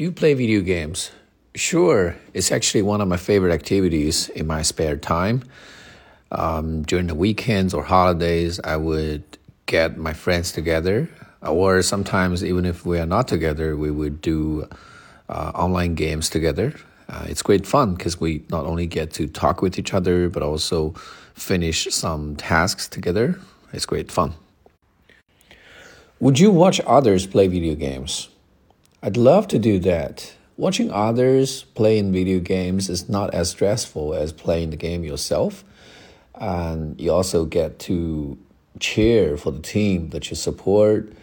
Do you play video games? Sure, it's actually one of my favorite activities in my spare time. Um, during the weekends or holidays, I would get my friends together, or sometimes, even if we are not together, we would do uh, online games together. Uh, it's great fun because we not only get to talk with each other, but also finish some tasks together. It's great fun. Would you watch others play video games? I'd love to do that. Watching others play in video games is not as stressful as playing the game yourself. And you also get to cheer for the team that you support.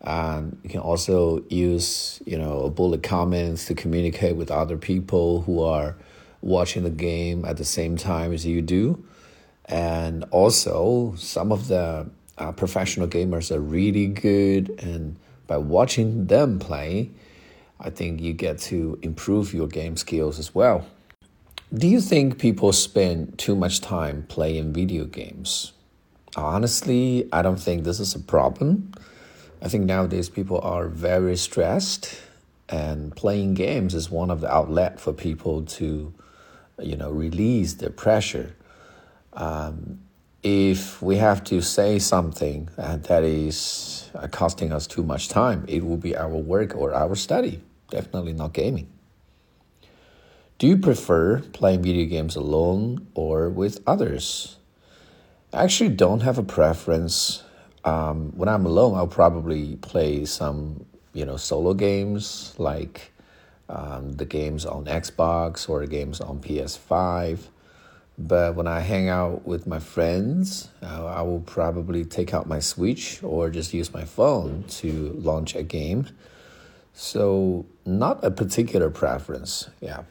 And you can also use, you know, bullet comments to communicate with other people who are watching the game at the same time as you do. And also, some of the uh, professional gamers are really good, and by watching them play, I think you get to improve your game skills as well. Do you think people spend too much time playing video games? Honestly, I don't think this is a problem. I think nowadays people are very stressed and playing games is one of the outlet for people to you know release their pressure. Um, if we have to say something that is uh, costing us too much time, it will be our work or our study, definitely not gaming. Do you prefer playing video games alone or with others? I actually don't have a preference. Um, when I'm alone, I'll probably play some, you know, solo games like um, the games on Xbox or games on PS5. But when I hang out with my friends, uh, I will probably take out my Switch or just use my phone to launch a game. So, not a particular preference. Yeah.